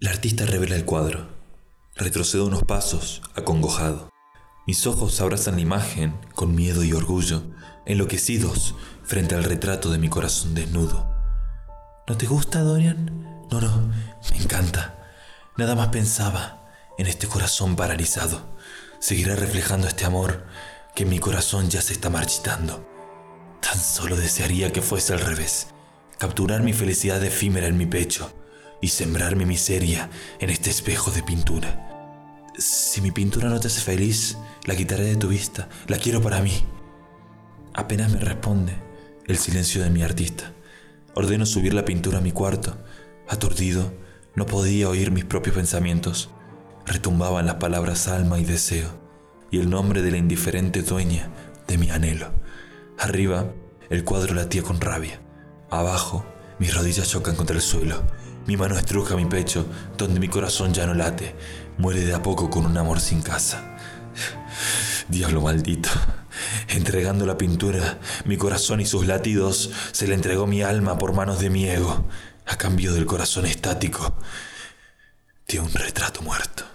La artista revela el cuadro. Retrocedo unos pasos, acongojado. Mis ojos abrazan la imagen con miedo y orgullo, enloquecidos frente al retrato de mi corazón desnudo. ¿No te gusta, Dorian? No, no, me encanta. Nada más pensaba en este corazón paralizado. Seguirá reflejando este amor que en mi corazón ya se está marchitando. Tan solo desearía que fuese al revés, capturar mi felicidad efímera en mi pecho y sembrar mi miseria en este espejo de pintura. Si mi pintura no te hace feliz, la quitaré de tu vista, la quiero para mí. Apenas me responde el silencio de mi artista. Ordeno subir la pintura a mi cuarto. Aturdido, no podía oír mis propios pensamientos. Retumbaban las palabras alma y deseo, y el nombre de la indiferente dueña de mi anhelo. Arriba, el cuadro latía con rabia. Abajo, mis rodillas chocan contra el suelo. Mi mano estruja mi pecho, donde mi corazón ya no late. Muere de a poco con un amor sin casa. Diablo maldito. Entregando la pintura, mi corazón y sus latidos, se le entregó mi alma por manos de mi ego, a cambio del corazón estático de un retrato muerto.